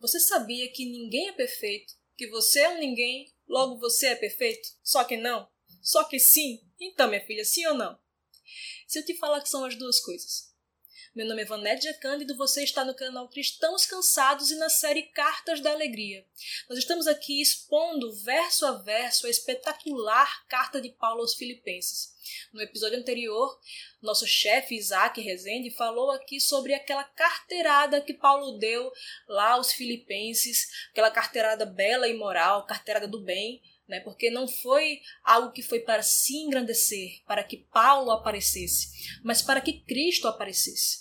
Você sabia que ninguém é perfeito? Que você é um ninguém, logo você é perfeito? Só que não? Só que sim? Então, minha filha, sim ou não? Se eu te falar que são as duas coisas, meu nome é Vanédia Cândido, você está no canal Cristãos Cansados e na série Cartas da Alegria. Nós estamos aqui expondo verso a verso a espetacular carta de Paulo aos Filipenses. No episódio anterior, nosso chefe Isaac Rezende falou aqui sobre aquela carteirada que Paulo deu lá aos filipenses, aquela carteirada bela e moral, carteirada do bem, né? Porque não foi algo que foi para se engrandecer, para que Paulo aparecesse, mas para que Cristo aparecesse.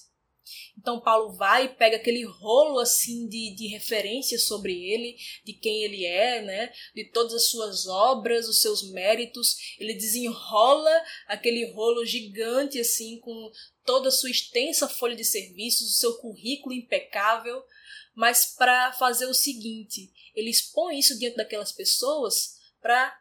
Então Paulo vai e pega aquele rolo assim de, de referências sobre ele, de quem ele é, né? de todas as suas obras, os seus méritos. Ele desenrola aquele rolo gigante assim com toda a sua extensa folha de serviços, o seu currículo impecável, mas para fazer o seguinte, ele expõe isso diante daquelas pessoas para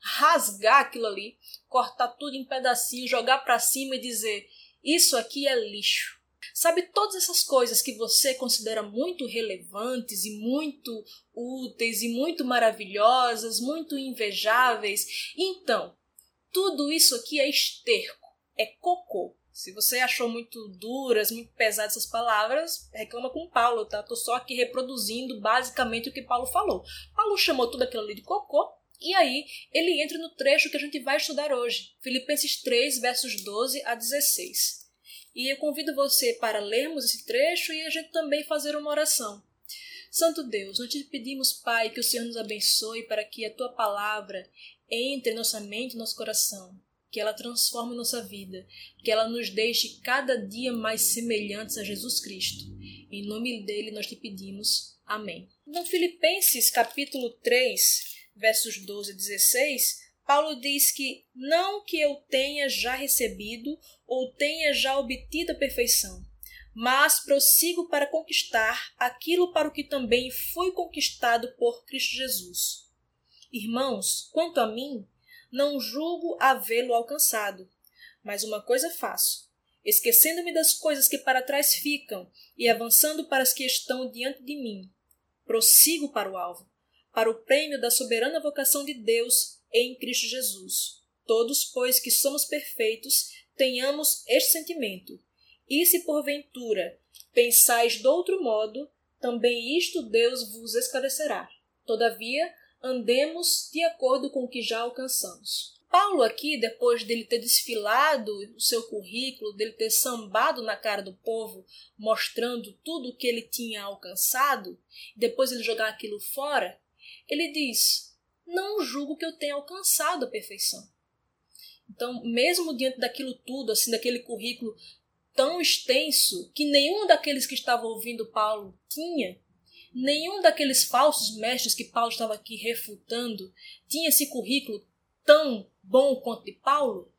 rasgar aquilo ali, cortar tudo em pedacinhos, jogar para cima e dizer: isso aqui é lixo. Sabe todas essas coisas que você considera muito relevantes e muito úteis e muito maravilhosas, muito invejáveis? Então, tudo isso aqui é esterco, é cocô. Se você achou muito duras, muito pesadas essas palavras, reclama com Paulo, tá? Tô só aqui reproduzindo basicamente o que Paulo falou. Paulo chamou tudo aquilo ali de cocô, e aí ele entra no trecho que a gente vai estudar hoje, Filipenses 3, versos 12 a 16. E eu convido você para lermos esse trecho e a gente também fazer uma oração. Santo Deus, nós te pedimos, Pai, que o Senhor nos abençoe para que a tua palavra entre em nossa mente e nosso coração que ela transforme nossa vida, que ela nos deixe cada dia mais semelhantes a Jesus Cristo. Em nome dele nós te pedimos. Amém. No Filipenses capítulo 3, versos 12 a 16, Paulo diz que não que eu tenha já recebido ou tenha já obtido a perfeição, mas prossigo para conquistar aquilo para o que também fui conquistado por Cristo Jesus. Irmãos, quanto a mim, não julgo havê-lo alcançado. Mas uma coisa faço: esquecendo-me das coisas que para trás ficam e avançando para as que estão diante de mim, prossigo para o alvo, para o prêmio da soberana vocação de Deus em Cristo Jesus. Todos, pois, que somos perfeitos, tenhamos este sentimento. E se porventura pensais de outro modo, também isto Deus vos esclarecerá. Todavia, andemos de acordo com o que já alcançamos. Paulo aqui, depois dele ter desfilado o seu currículo, dele ter sambado na cara do povo, mostrando tudo o que ele tinha alcançado, depois ele jogar aquilo fora, ele diz: "Não julgo que eu tenha alcançado a perfeição". Então, mesmo diante daquilo tudo, assim, daquele currículo tão extenso que nenhum daqueles que estavam ouvindo Paulo tinha, Nenhum daqueles falsos mestres que Paulo estava aqui refutando tinha esse currículo tão bom quanto de Paulo.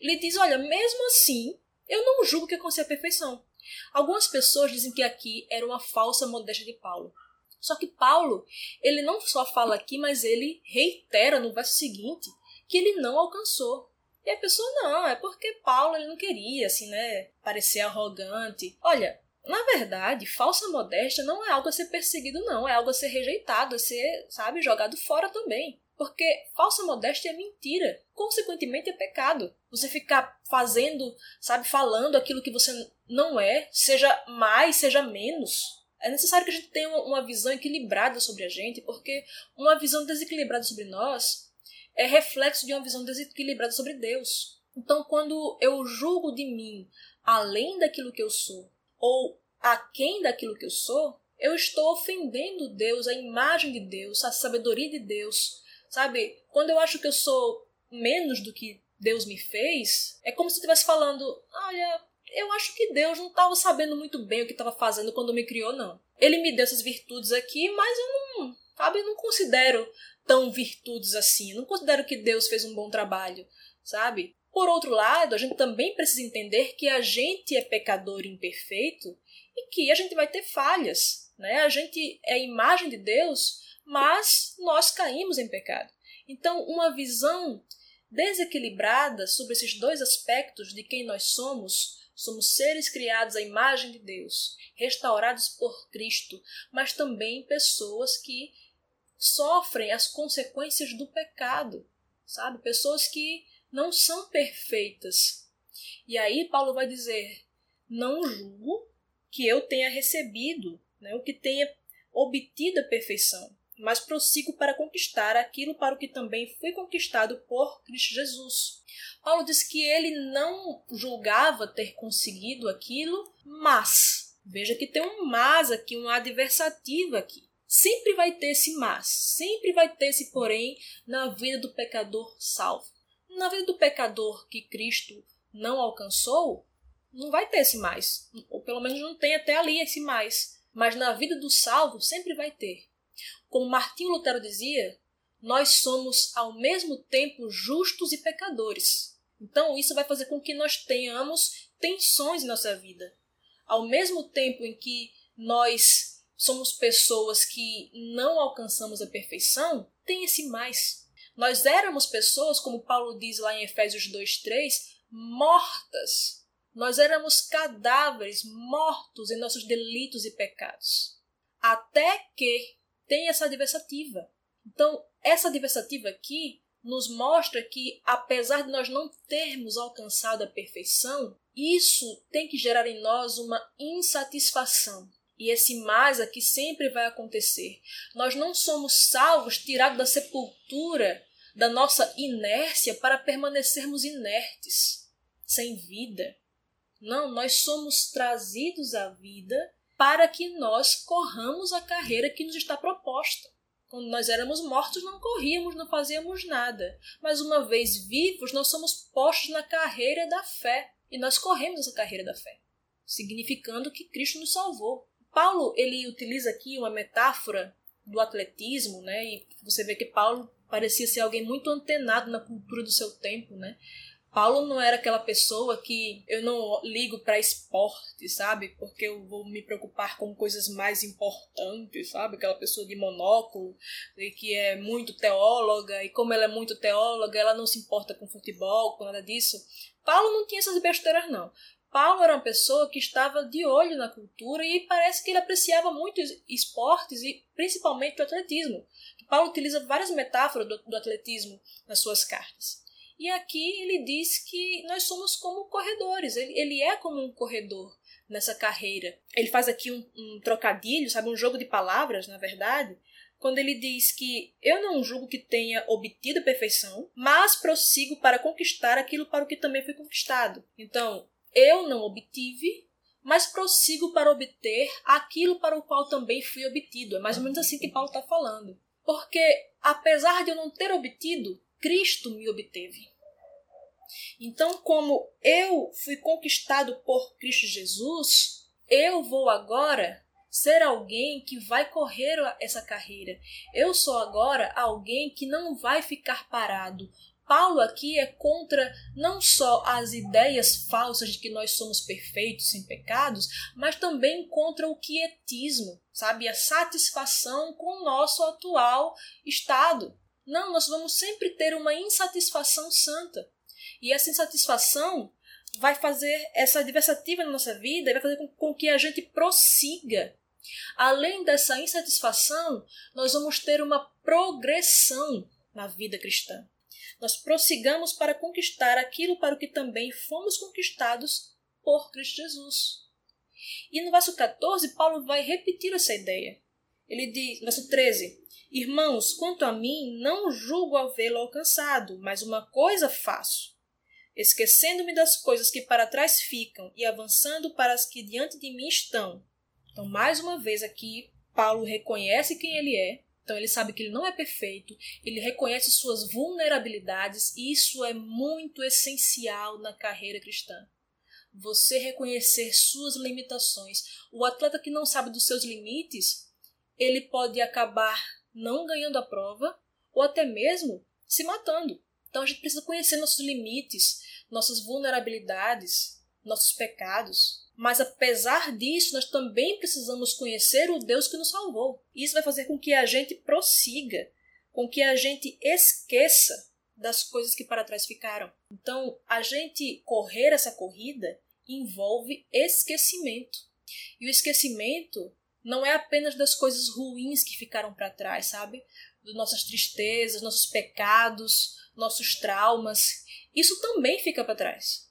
Ele diz: Olha, mesmo assim, eu não julgo que alcancei a perfeição. Algumas pessoas dizem que aqui era uma falsa modéstia de Paulo. Só que Paulo, ele não só fala aqui, mas ele reitera no verso seguinte que ele não alcançou. E a pessoa, não, é porque Paulo ele não queria, assim, né, parecer arrogante. Olha, na verdade, falsa modéstia não é algo a ser perseguido, não. É algo a ser rejeitado, a ser, sabe, jogado fora também. Porque falsa modéstia é mentira. Consequentemente, é pecado. Você ficar fazendo, sabe, falando aquilo que você não é, seja mais, seja menos. É necessário que a gente tenha uma visão equilibrada sobre a gente, porque uma visão desequilibrada sobre nós é reflexo de uma visão desequilibrada sobre Deus. Então, quando eu julgo de mim além daquilo que eu sou, ou aquém daquilo que eu sou, eu estou ofendendo Deus, a imagem de Deus, a sabedoria de Deus. Sabe? Quando eu acho que eu sou menos do que Deus me fez, é como se eu estivesse falando: olha, eu acho que Deus não estava sabendo muito bem o que estava fazendo quando me criou, não. Ele me deu essas virtudes aqui, mas eu não, sabe, eu não considero tão virtudes assim. Não considero que Deus fez um bom trabalho, sabe? Por outro lado, a gente também precisa entender que a gente é pecador imperfeito e que a gente vai ter falhas. Né? A gente é a imagem de Deus, mas nós caímos em pecado. Então, uma visão desequilibrada sobre esses dois aspectos de quem nós somos Somos seres criados à imagem de Deus, restaurados por Cristo, mas também pessoas que sofrem as consequências do pecado, sabe? Pessoas que não são perfeitas. E aí Paulo vai dizer: não julgo que eu tenha recebido, né, o que tenha obtido a perfeição, mas prossigo para conquistar aquilo para o que também fui conquistado por Cristo Jesus. Paulo diz que ele não julgava ter conseguido aquilo, mas, veja que tem um mas aqui, um adversativo aqui. Sempre vai ter esse mas, sempre vai ter esse porém na vida do pecador salvo. Na vida do pecador que Cristo não alcançou, não vai ter esse mais, ou pelo menos não tem até ali esse mais. Mas na vida do salvo sempre vai ter. Como Martinho Lutero dizia, nós somos ao mesmo tempo justos e pecadores. Então, isso vai fazer com que nós tenhamos tensões em nossa vida. Ao mesmo tempo em que nós somos pessoas que não alcançamos a perfeição, tem esse mais. Nós éramos pessoas, como Paulo diz lá em Efésios 2:3, mortas. Nós éramos cadáveres mortos em nossos delitos e pecados. Até que tem essa adversativa. Então, essa adversativa aqui nos mostra que, apesar de nós não termos alcançado a perfeição, isso tem que gerar em nós uma insatisfação. E esse mais aqui sempre vai acontecer. Nós não somos salvos, tirados da sepultura da nossa inércia para permanecermos inertes, sem vida. Não, nós somos trazidos à vida para que nós corramos a carreira que nos está proposta. Quando nós éramos mortos, não corríamos, não fazíamos nada. Mas uma vez vivos, nós somos postos na carreira da fé. E nós corremos essa carreira da fé, significando que Cristo nos salvou. Paulo ele utiliza aqui uma metáfora do atletismo, né? E você vê que Paulo parecia ser alguém muito antenado na cultura do seu tempo, né? Paulo não era aquela pessoa que eu não ligo para esporte, sabe? Porque eu vou me preocupar com coisas mais importantes, sabe? Aquela pessoa de monóculo e que é muito teóloga e como ela é muito teóloga, ela não se importa com futebol, com nada disso. Paulo não tinha essas besteiras não. Paulo era uma pessoa que estava de olho na cultura e parece que ele apreciava muito esportes e principalmente o atletismo. Paulo utiliza várias metáforas do, do atletismo nas suas cartas. E aqui ele diz que nós somos como corredores, ele, ele é como um corredor nessa carreira. Ele faz aqui um, um trocadilho, sabe, um jogo de palavras, na verdade, quando ele diz que eu não julgo que tenha obtido perfeição, mas prossigo para conquistar aquilo para o que também foi conquistado. Então, eu não obtive, mas prossigo para obter aquilo para o qual também fui obtido. É mais ou menos assim que Paulo está falando. Porque, apesar de eu não ter obtido, Cristo me obteve. Então, como eu fui conquistado por Cristo Jesus, eu vou agora ser alguém que vai correr essa carreira. Eu sou agora alguém que não vai ficar parado. Paulo aqui é contra não só as ideias falsas de que nós somos perfeitos, sem pecados, mas também contra o quietismo, sabe? A satisfação com o nosso atual estado. Não, nós vamos sempre ter uma insatisfação santa. E essa insatisfação vai fazer essa adversativa na nossa vida, vai fazer com, com que a gente prossiga. Além dessa insatisfação, nós vamos ter uma progressão na vida cristã. Nós prossigamos para conquistar aquilo para o que também fomos conquistados por Cristo Jesus. E no verso 14, Paulo vai repetir essa ideia. Ele diz, verso 13: Irmãos, quanto a mim, não julgo havê-lo alcançado, mas uma coisa faço. Esquecendo-me das coisas que para trás ficam e avançando para as que diante de mim estão. Então, mais uma vez aqui, Paulo reconhece quem ele é, então ele sabe que ele não é perfeito, ele reconhece suas vulnerabilidades e isso é muito essencial na carreira cristã. Você reconhecer suas limitações. O atleta que não sabe dos seus limites, ele pode acabar não ganhando a prova ou até mesmo se matando. Então a gente precisa conhecer nossos limites, nossas vulnerabilidades, nossos pecados. Mas apesar disso, nós também precisamos conhecer o Deus que nos salvou. Isso vai fazer com que a gente prossiga, com que a gente esqueça das coisas que para trás ficaram. Então, a gente correr essa corrida envolve esquecimento. E o esquecimento não é apenas das coisas ruins que ficaram para trás, sabe? Das nossas tristezas, nossos pecados, nossos traumas. Isso também fica para trás.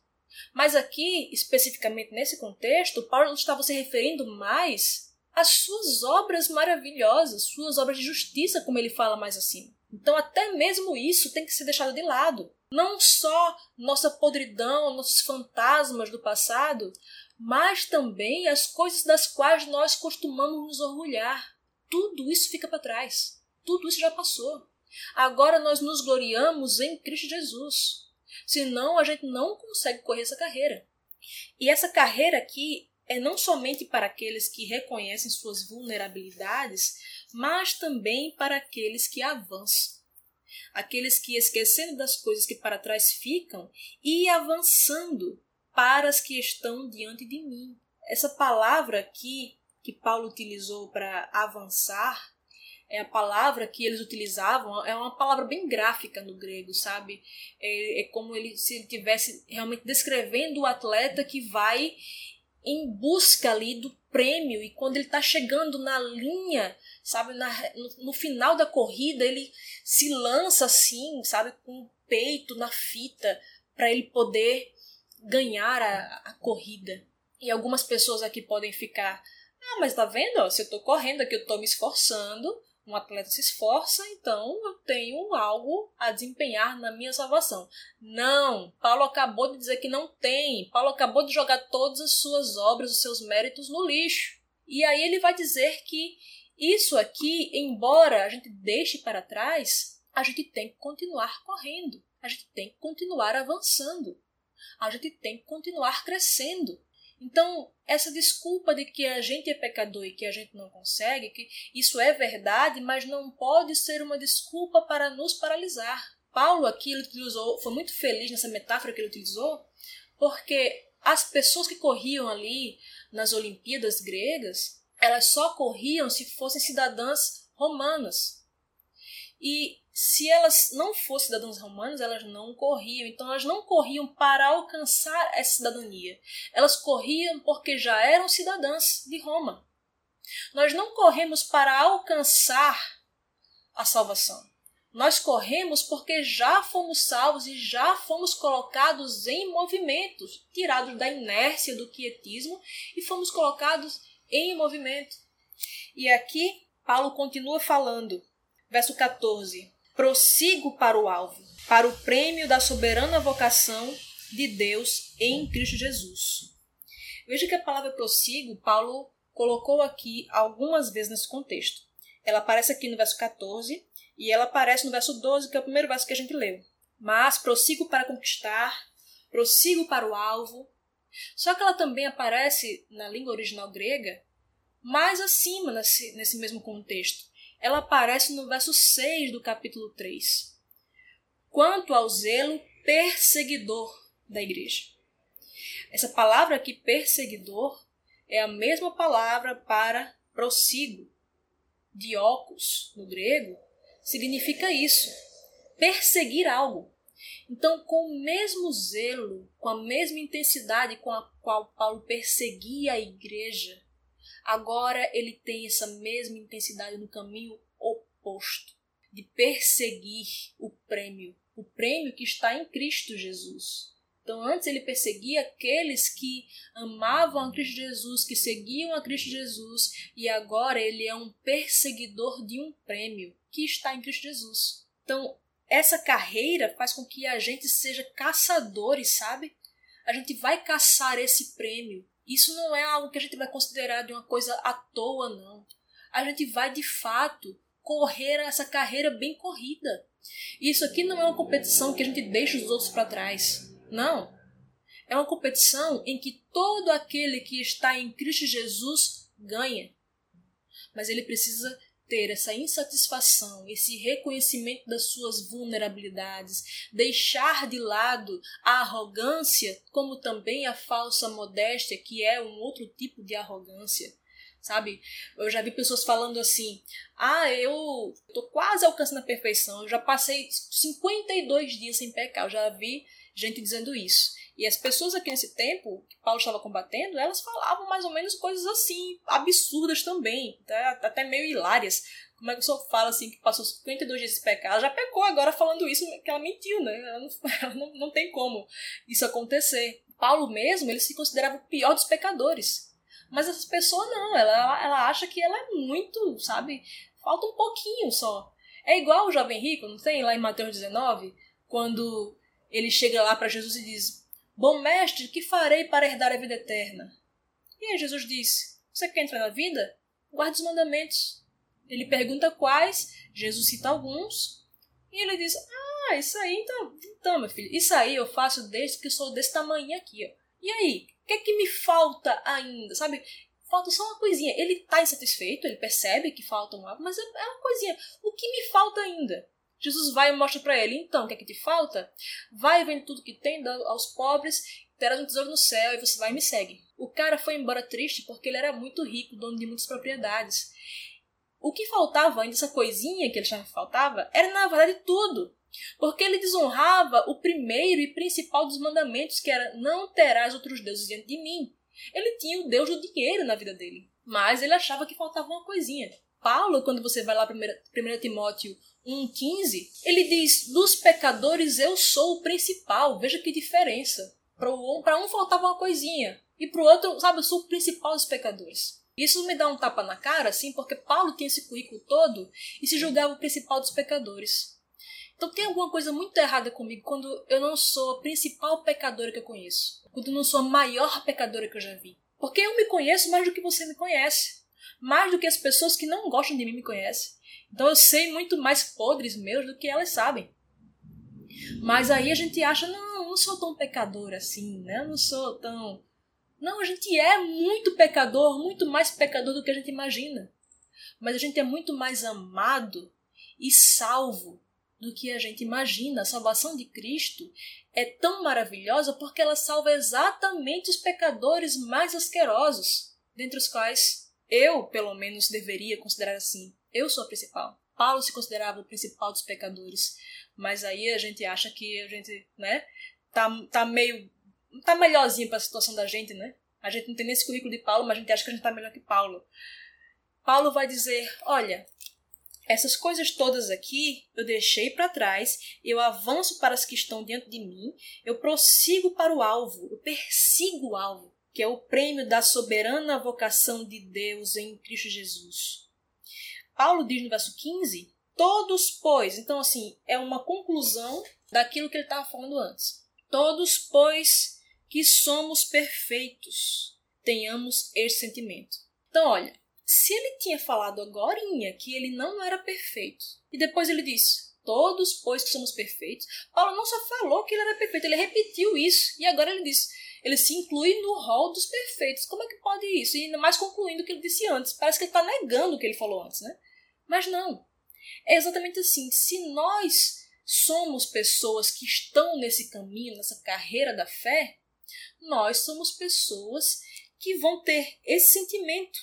Mas aqui, especificamente nesse contexto, Paulo estava se referindo mais às suas obras maravilhosas, suas obras de justiça, como ele fala mais acima. Então, até mesmo isso tem que ser deixado de lado. Não só nossa podridão, nossos fantasmas do passado, mas também as coisas das quais nós costumamos nos orgulhar. Tudo isso fica para trás. Tudo isso já passou. Agora nós nos gloriamos em Cristo Jesus. Senão a gente não consegue correr essa carreira. E essa carreira aqui é não somente para aqueles que reconhecem suas vulnerabilidades, mas também para aqueles que avançam. Aqueles que, esquecendo das coisas que para trás ficam e avançando para as que estão diante de mim. Essa palavra aqui que Paulo utilizou para avançar é a palavra que eles utilizavam, é uma palavra bem gráfica no grego, sabe? É, é como ele, se ele estivesse realmente descrevendo o atleta que vai em busca ali do prêmio e quando ele está chegando na linha, sabe, na, no, no, final da corrida, ele se lança assim, sabe, com o peito na fita para ele poder ganhar a, a corrida. E algumas pessoas aqui podem ficar, ah, mas tá vendo? se eu tô correndo aqui, eu tô me esforçando, um atleta se esforça, então eu tenho algo a desempenhar na minha salvação. Não, Paulo acabou de dizer que não tem. Paulo acabou de jogar todas as suas obras, os seus méritos no lixo. E aí ele vai dizer que isso aqui, embora a gente deixe para trás, a gente tem que continuar correndo, a gente tem que continuar avançando a gente tem que continuar crescendo. Então, essa desculpa de que a gente é pecador e que a gente não consegue, que isso é verdade, mas não pode ser uma desculpa para nos paralisar. Paulo aqui ele utilizou, foi muito feliz nessa metáfora que ele utilizou, porque as pessoas que corriam ali nas Olimpíadas gregas, elas só corriam se fossem cidadãs romanas. E se elas não fossem cidadãos romanos, elas não corriam. Então, elas não corriam para alcançar essa cidadania. Elas corriam porque já eram cidadãs de Roma. Nós não corremos para alcançar a salvação. Nós corremos porque já fomos salvos e já fomos colocados em movimentos, tirados da inércia do quietismo e fomos colocados em movimento. E aqui Paulo continua falando, verso 14: prossigo para o alvo, para o prêmio da soberana vocação de Deus em Cristo Jesus. Veja que a palavra prossigo, Paulo colocou aqui algumas vezes nesse contexto. Ela aparece aqui no verso 14 e ela aparece no verso 12, que é o primeiro verso que a gente leu. Mas prossigo para conquistar, prossigo para o alvo. Só que ela também aparece na língua original grega mais acima nesse, nesse mesmo contexto ela aparece no verso 6 do capítulo 3. Quanto ao zelo perseguidor da igreja. Essa palavra aqui, perseguidor, é a mesma palavra para prossigo. Diocos, no grego, significa isso: perseguir algo. Então, com o mesmo zelo, com a mesma intensidade com a qual Paulo perseguia a igreja, Agora ele tem essa mesma intensidade no caminho oposto de perseguir o prêmio, o prêmio que está em Cristo Jesus. Então, antes ele perseguia aqueles que amavam a Cristo Jesus, que seguiam a Cristo Jesus, e agora ele é um perseguidor de um prêmio que está em Cristo Jesus. Então, essa carreira faz com que a gente seja caçadores, sabe? A gente vai caçar esse prêmio isso não é algo que a gente vai considerar de uma coisa à toa, não. A gente vai de fato correr essa carreira bem corrida. Isso aqui não é uma competição que a gente deixa os outros para trás. Não. É uma competição em que todo aquele que está em Cristo Jesus ganha. Mas ele precisa ter essa insatisfação, esse reconhecimento das suas vulnerabilidades, deixar de lado a arrogância, como também a falsa modéstia, que é um outro tipo de arrogância. Sabe? Eu já vi pessoas falando assim: "Ah, eu tô quase alcançando a perfeição, eu já passei 52 dias sem pecar". Eu já vi gente dizendo isso. E as pessoas aqui nesse tempo, que Paulo estava combatendo, elas falavam mais ou menos coisas assim, absurdas também, até meio hilárias. Como é que o senhor fala assim que passou 52 dias de pecar? Ela já pecou agora falando isso, que ela mentiu, né? Ela não, ela não, não tem como isso acontecer. Paulo mesmo, ele se considerava o pior dos pecadores. Mas essa pessoa não, ela, ela acha que ela é muito, sabe? Falta um pouquinho só. É igual o jovem rico, não tem? Lá em Mateus 19, quando ele chega lá para Jesus e diz: Bom mestre, que farei para herdar a vida eterna? E aí Jesus disse: Você quer entrar na vida? Guarde os mandamentos. Ele pergunta quais, Jesus cita alguns, e ele diz: Ah, isso aí, então, então, meu filho, isso aí eu faço desde que sou desse tamanho aqui, ó. E aí, o que é que me falta ainda? Sabe? Falta só uma coisinha. Ele tá insatisfeito, ele percebe que falta um algo, mas é, é uma coisinha. O que me falta ainda? Jesus vai e mostra para ele, então, o que é que te falta? Vai vendo tudo que tem, aos pobres, terás um tesouro no céu e você vai e me segue. O cara foi embora triste porque ele era muito rico, dono de muitas propriedades. O que faltava ainda, essa coisinha que ele achava que faltava, era na verdade tudo. Porque ele desonrava o primeiro e principal dos mandamentos, que era não terás outros deuses diante de mim. Ele tinha o Deus do dinheiro na vida dele, mas ele achava que faltava uma coisinha. Paulo, quando você vai lá para 1 Timóteo 1,15, ele diz: Dos pecadores eu sou o principal. Veja que diferença. Para um faltava uma coisinha, e para o outro, sabe, eu sou o principal dos pecadores. Isso me dá um tapa na cara, assim, porque Paulo tinha esse currículo todo e se julgava o principal dos pecadores. Então tem alguma coisa muito errada comigo quando eu não sou a principal pecadora que eu conheço. Quando eu não sou a maior pecadora que eu já vi. Porque eu me conheço mais do que você me conhece. Mais do que as pessoas que não gostam de mim me conhecem. Então eu sei muito mais podres meus do que elas sabem. Mas aí a gente acha, não, eu não sou tão pecadora assim, né? Eu não sou tão. Não, a gente é muito pecador, muito mais pecador do que a gente imagina. Mas a gente é muito mais amado e salvo do que a gente imagina. A salvação de Cristo é tão maravilhosa porque ela salva exatamente os pecadores mais asquerosos, dentre os quais eu, pelo menos, deveria considerar assim. Eu sou a principal. Paulo se considerava o principal dos pecadores. Mas aí a gente acha que a gente, né, tá, tá meio. tá melhorzinho para a situação da gente, né? A gente não tem nem esse currículo de Paulo, mas a gente acha que a gente tá melhor que Paulo. Paulo vai dizer: olha, essas coisas todas aqui eu deixei para trás, eu avanço para as que estão diante de mim, eu prossigo para o alvo, eu persigo o alvo, que é o prêmio da soberana vocação de Deus em Cristo Jesus. Paulo diz no verso 15: Todos, pois, então assim, é uma conclusão daquilo que ele estava falando antes. Todos, pois, que somos perfeitos, tenhamos esse sentimento. Então, olha, se ele tinha falado agora que ele não era perfeito, e depois ele disse, todos, pois que somos perfeitos, Paulo não só falou que ele era perfeito, ele repetiu isso, e agora ele disse, ele se inclui no rol dos perfeitos. Como é que pode isso? E ainda mais concluindo o que ele disse antes. Parece que ele está negando o que ele falou antes, né? Mas não. É exatamente assim. Se nós somos pessoas que estão nesse caminho, nessa carreira da fé, nós somos pessoas que vão ter esse sentimento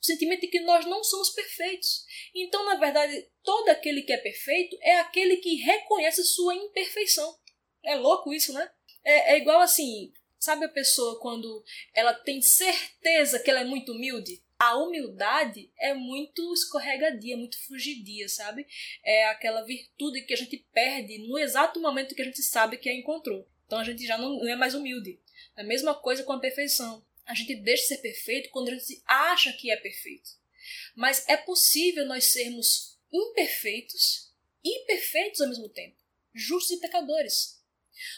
o sentimento de que nós não somos perfeitos. Então, na verdade, todo aquele que é perfeito é aquele que reconhece sua imperfeição. É louco isso, né? É, é igual assim, sabe a pessoa quando ela tem certeza que ela é muito humilde? A humildade é muito escorregadia, muito fugidia, sabe? É aquela virtude que a gente perde no exato momento que a gente sabe que a encontrou. Então a gente já não é mais humilde. A mesma coisa com a perfeição. A gente deixa de ser perfeito quando a gente acha que é perfeito. Mas é possível nós sermos imperfeitos e perfeitos ao mesmo tempo, justos e pecadores.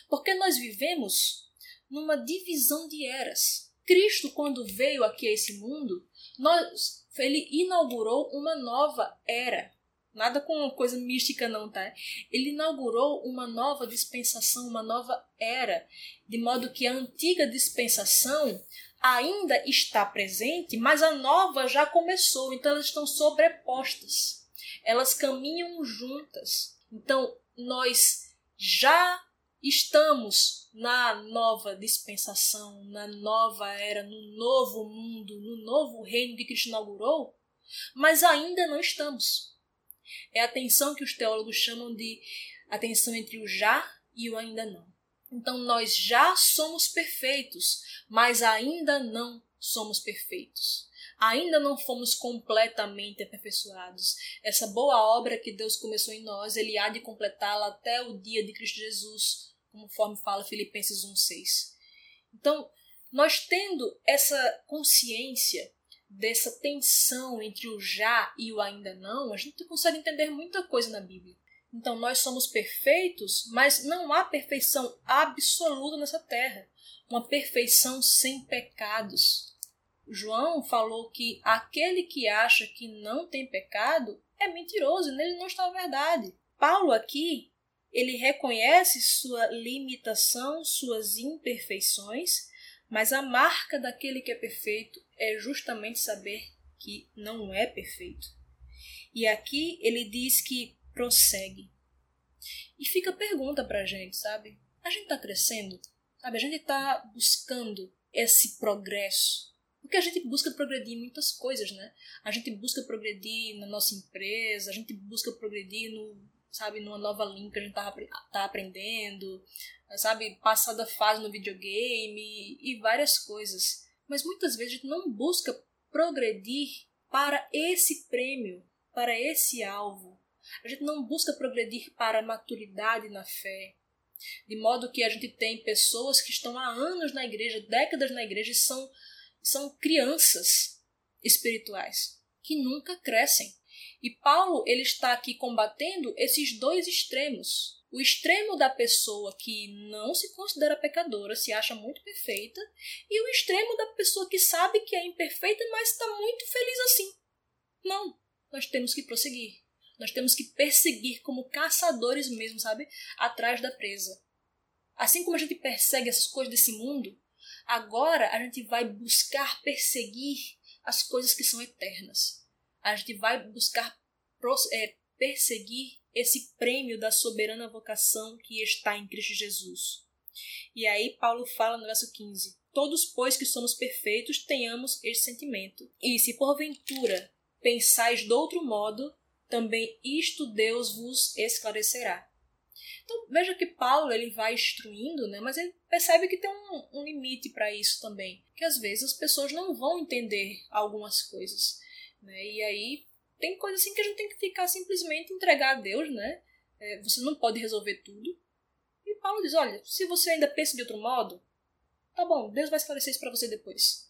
Porque nós vivemos numa divisão de eras. Cristo, quando veio aqui a esse mundo, nós, ele inaugurou uma nova era. Nada com coisa mística, não, tá? Ele inaugurou uma nova dispensação, uma nova era, de modo que a antiga dispensação ainda está presente, mas a nova já começou, então elas estão sobrepostas. Elas caminham juntas. Então nós já estamos na nova dispensação, na nova era, no novo mundo, no novo reino que Cristo inaugurou, mas ainda não estamos. É a tensão que os teólogos chamam de a tensão entre o já e o ainda não. Então nós já somos perfeitos, mas ainda não somos perfeitos. Ainda não fomos completamente aperfeiçoados. Essa boa obra que Deus começou em nós, Ele há de completá-la até o dia de Cristo Jesus, conforme fala Filipenses 1,6. Então, nós tendo essa consciência dessa tensão entre o já e o ainda não, a gente consegue entender muita coisa na Bíblia. Então, nós somos perfeitos, mas não há perfeição absoluta nessa terra. Uma perfeição sem pecados. João falou que aquele que acha que não tem pecado é mentiroso, nele não está a verdade. Paulo aqui, ele reconhece sua limitação, suas imperfeições, mas a marca daquele que é perfeito é justamente saber que não é perfeito. E aqui ele diz que prossegue. E fica a pergunta pra gente, sabe? A gente tá crescendo? Sabe? A gente tá buscando esse progresso. Porque a gente busca progredir em muitas coisas, né? A gente busca progredir na nossa empresa, a gente busca progredir no, sabe, numa nova língua que a gente tá, tá aprendendo, sabe, passar da fase no videogame e várias coisas. Mas muitas vezes a gente não busca progredir para esse prêmio, para esse alvo. A gente não busca progredir para a maturidade na fé. De modo que a gente tem pessoas que estão há anos na igreja, décadas na igreja, e são, são crianças espirituais que nunca crescem. E Paulo ele está aqui combatendo esses dois extremos. O extremo da pessoa que não se considera pecadora, se acha muito perfeita, e o extremo da pessoa que sabe que é imperfeita, mas está muito feliz assim. Não, nós temos que prosseguir. Nós temos que perseguir como caçadores mesmo, sabe? Atrás da presa. Assim como a gente persegue essas coisas desse mundo, agora a gente vai buscar perseguir as coisas que são eternas. A gente vai buscar é, perseguir esse prêmio da soberana vocação que está em Cristo Jesus. E aí Paulo fala no verso 15: Todos, pois, que somos perfeitos, tenhamos este sentimento. E se porventura pensais de outro modo, também isto Deus vos esclarecerá. Então veja que Paulo ele vai instruindo, né, mas ele percebe que tem um, um limite para isso também, que às vezes as pessoas não vão entender algumas coisas, né, e aí tem coisas assim que a gente tem que ficar simplesmente entregar a Deus, né? É, você não pode resolver tudo. E Paulo diz, olha, se você ainda pensa de outro modo, tá bom, Deus vai esclarecer isso para você depois,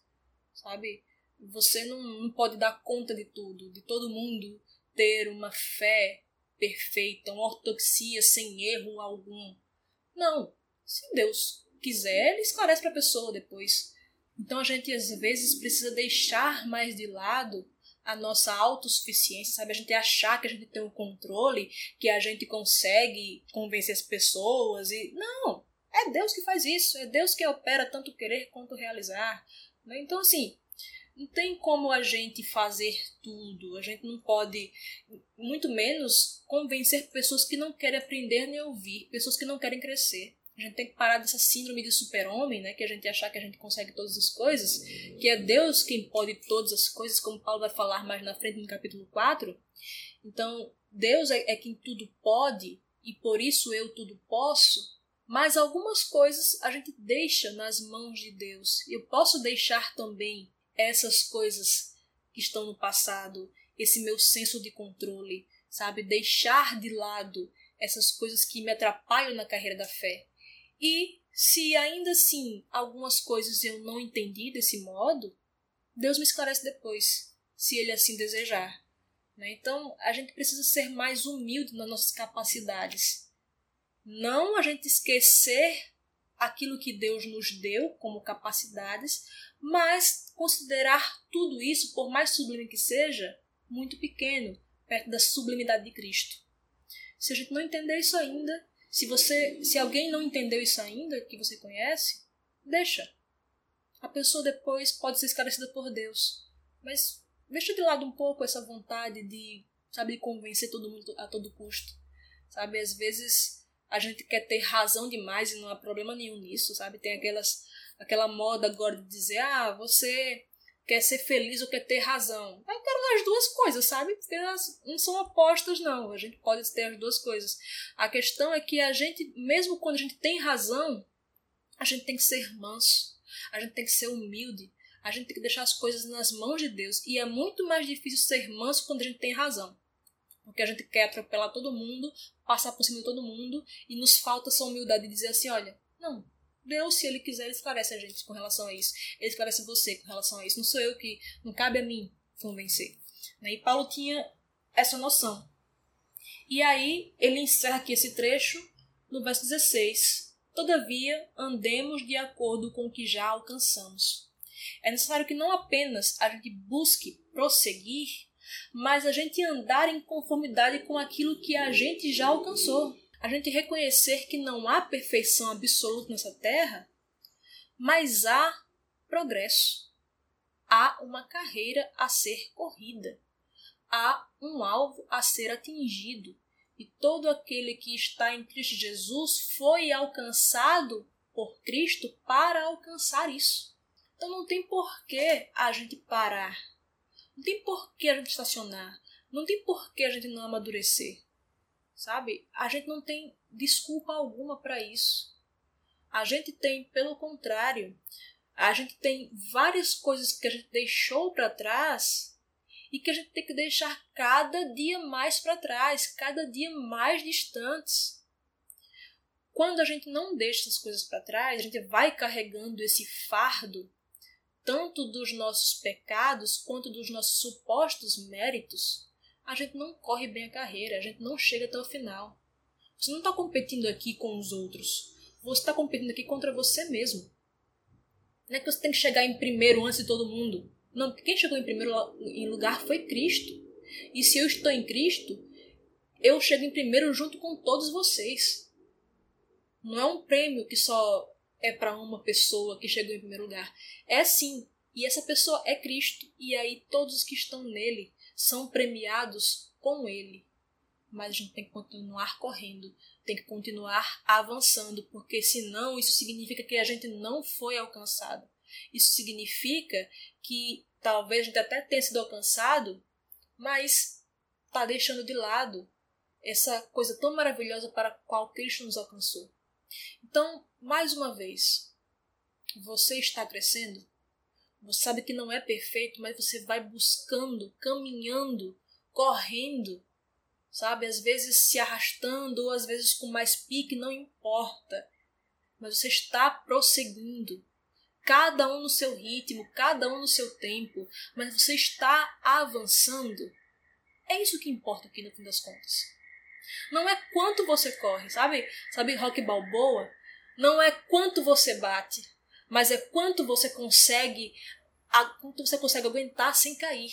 sabe? Você não, não pode dar conta de tudo, de todo mundo ter uma fé perfeita, uma ortodoxia sem erro algum. Não. Se Deus quiser, ele esclarece para a pessoa depois. Então a gente às vezes precisa deixar mais de lado a nossa autossuficiência, sabe? A gente achar que a gente tem um controle, que a gente consegue convencer as pessoas e não, é Deus que faz isso, é Deus que opera tanto querer quanto realizar. Né? Então assim, não tem como a gente fazer tudo. A gente não pode, muito menos, convencer pessoas que não querem aprender nem ouvir, pessoas que não querem crescer. A gente tem que parar dessa síndrome de super-homem, né? Que a gente achar que a gente consegue todas as coisas, que é Deus quem pode todas as coisas, como Paulo vai falar mais na frente no capítulo 4. Então, Deus é, é quem tudo pode e por isso eu tudo posso. Mas algumas coisas a gente deixa nas mãos de Deus. Eu posso deixar também essas coisas que estão no passado, esse meu senso de controle, sabe? Deixar de lado essas coisas que me atrapalham na carreira da fé. E se ainda assim algumas coisas eu não entendi desse modo, Deus me esclarece depois, se Ele assim desejar. Né? Então a gente precisa ser mais humilde nas nossas capacidades. Não a gente esquecer aquilo que Deus nos deu como capacidades, mas considerar tudo isso, por mais sublime que seja, muito pequeno perto da sublimidade de Cristo. Se a gente não entender isso ainda, se você, se alguém não entendeu isso ainda que você conhece, deixa. A pessoa depois pode ser esclarecida por Deus, mas deixa de lado um pouco essa vontade de, sabe, de convencer todo mundo a todo custo. Sabe, às vezes a gente quer ter razão demais e não há problema nenhum nisso, sabe? Tem aquelas aquela moda agora de dizer, ah, você quer ser feliz ou quer ter razão. Eu quero as duas coisas, sabe? Porque elas não são opostas, não. A gente pode ter as duas coisas. A questão é que a gente, mesmo quando a gente tem razão, A gente tem que ser manso, a gente tem que ser humilde, a gente tem que deixar as coisas nas mãos de Deus. E é muito mais difícil ser manso quando a gente tem razão. Porque a gente quer atropelar todo mundo, passar por cima de todo mundo, e nos falta essa humildade de dizer assim: olha, não, Deus, se Ele quiser, Ele esclarece a gente com relação a isso. Ele esclarece você com relação a isso. Não sou eu que. Não cabe a mim convencer. Né? E Paulo tinha essa noção. E aí, ele encerra aqui esse trecho no verso 16. Todavia, andemos de acordo com o que já alcançamos. É necessário que não apenas a gente busque prosseguir, mas a gente andar em conformidade com aquilo que a gente já alcançou a gente reconhecer que não há perfeição absoluta nessa terra, mas há progresso. Há uma carreira a ser corrida. Há um alvo a ser atingido. E todo aquele que está em Cristo Jesus foi alcançado por Cristo para alcançar isso. Então não tem por que a gente parar. Não tem por que a gente estacionar. Não tem por que a gente não amadurecer sabe? A gente não tem desculpa alguma para isso. A gente tem, pelo contrário, a gente tem várias coisas que a gente deixou para trás e que a gente tem que deixar cada dia mais para trás, cada dia mais distantes. Quando a gente não deixa essas coisas para trás, a gente vai carregando esse fardo tanto dos nossos pecados quanto dos nossos supostos méritos a gente não corre bem a carreira, a gente não chega até o final. Você não está competindo aqui com os outros. Você está competindo aqui contra você mesmo. Não é que você tem que chegar em primeiro antes de todo mundo. Não, porque quem chegou em primeiro em lugar foi Cristo. E se eu estou em Cristo, eu chego em primeiro junto com todos vocês. Não é um prêmio que só é para uma pessoa que chegou em primeiro lugar. É sim. E essa pessoa é Cristo. E aí todos os que estão nele são premiados com ele. Mas a gente tem que continuar correndo, tem que continuar avançando, porque senão isso significa que a gente não foi alcançado. Isso significa que talvez a gente até tenha sido alcançado, mas está deixando de lado essa coisa tão maravilhosa para a qual Cristo nos alcançou. Então, mais uma vez, você está crescendo? Você sabe que não é perfeito, mas você vai buscando, caminhando, correndo, sabe? Às vezes se arrastando, ou às vezes com mais pique, não importa. Mas você está prosseguindo. Cada um no seu ritmo, cada um no seu tempo, mas você está avançando. É isso que importa aqui no fim das contas. Não é quanto você corre, sabe? Sabe rock balboa? Não é quanto você bate, mas é quanto você consegue, quanto você consegue aguentar sem cair.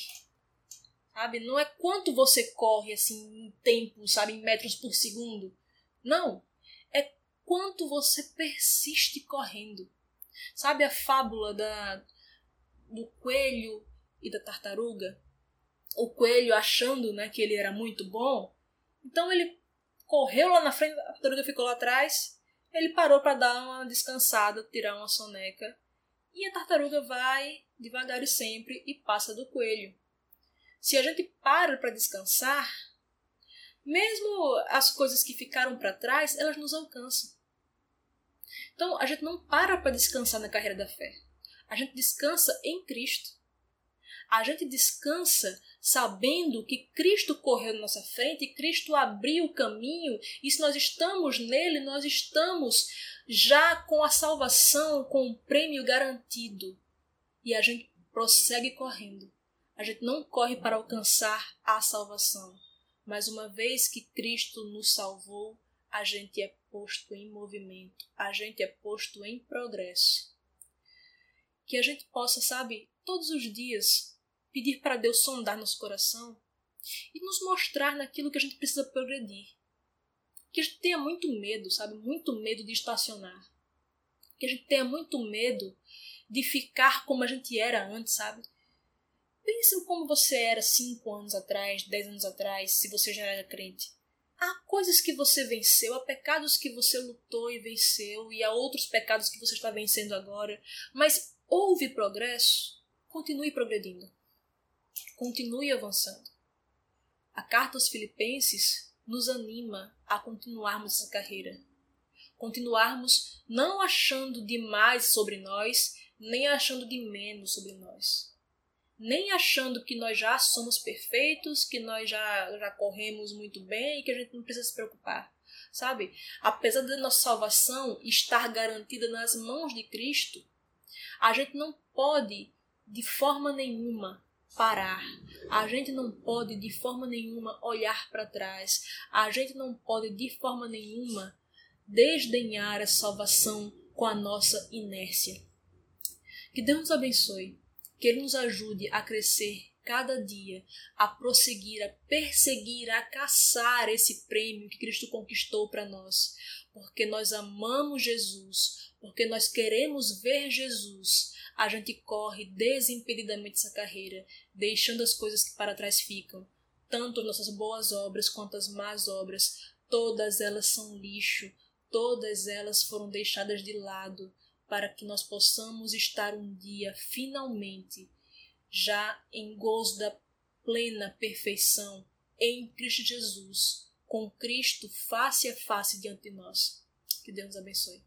Sabe? Não é quanto você corre assim em tempo, sabe, em metros por segundo. Não, é quanto você persiste correndo. Sabe a fábula da do coelho e da tartaruga? O coelho achando, né, que ele era muito bom, então ele correu lá na frente, a tartaruga ficou lá atrás ele parou para dar uma descansada, tirar uma soneca, e a tartaruga vai devagar e sempre e passa do coelho. Se a gente para para descansar, mesmo as coisas que ficaram para trás, elas nos alcançam. Então, a gente não para para descansar na carreira da fé. A gente descansa em Cristo. A gente descansa sabendo que Cristo correu na nossa frente, Cristo abriu o caminho, e se nós estamos nele, nós estamos já com a salvação, com o prêmio garantido. E a gente prossegue correndo. A gente não corre para alcançar a salvação, mas uma vez que Cristo nos salvou, a gente é posto em movimento, a gente é posto em progresso. Que a gente possa, sabe, todos os dias pedir para Deus sondar nosso coração e nos mostrar naquilo que a gente precisa progredir. Que a gente tenha muito medo, sabe? Muito medo de estacionar. Que a gente tenha muito medo de ficar como a gente era antes, sabe? Pense como você era cinco anos atrás, dez anos atrás, se você já era crente. Há coisas que você venceu, há pecados que você lutou e venceu, e há outros pecados que você está vencendo agora. Mas houve progresso? Continue progredindo. Continue avançando. A carta aos Filipenses nos anima a continuarmos essa carreira. continuarmos não achando demais sobre nós, nem achando de menos sobre nós. Nem achando que nós já somos perfeitos, que nós já, já corremos muito bem e que a gente não precisa se preocupar. Sabe? Apesar da nossa salvação estar garantida nas mãos de Cristo, a gente não pode, de forma nenhuma, parar. A gente não pode de forma nenhuma olhar para trás. A gente não pode de forma nenhuma desdenhar a salvação com a nossa inércia. Que Deus nos abençoe, que Ele nos ajude a crescer cada dia, a prosseguir, a perseguir, a caçar esse prêmio que Cristo conquistou para nós, porque nós amamos Jesus, porque nós queremos ver Jesus, a gente corre desimpedidamente essa carreira, deixando as coisas que para trás ficam. Tanto nossas boas obras quanto as más obras, todas elas são lixo, todas elas foram deixadas de lado para que nós possamos estar um dia, finalmente, já em gozo da plena perfeição em Cristo Jesus, com Cristo face a face diante de nós. Que Deus abençoe.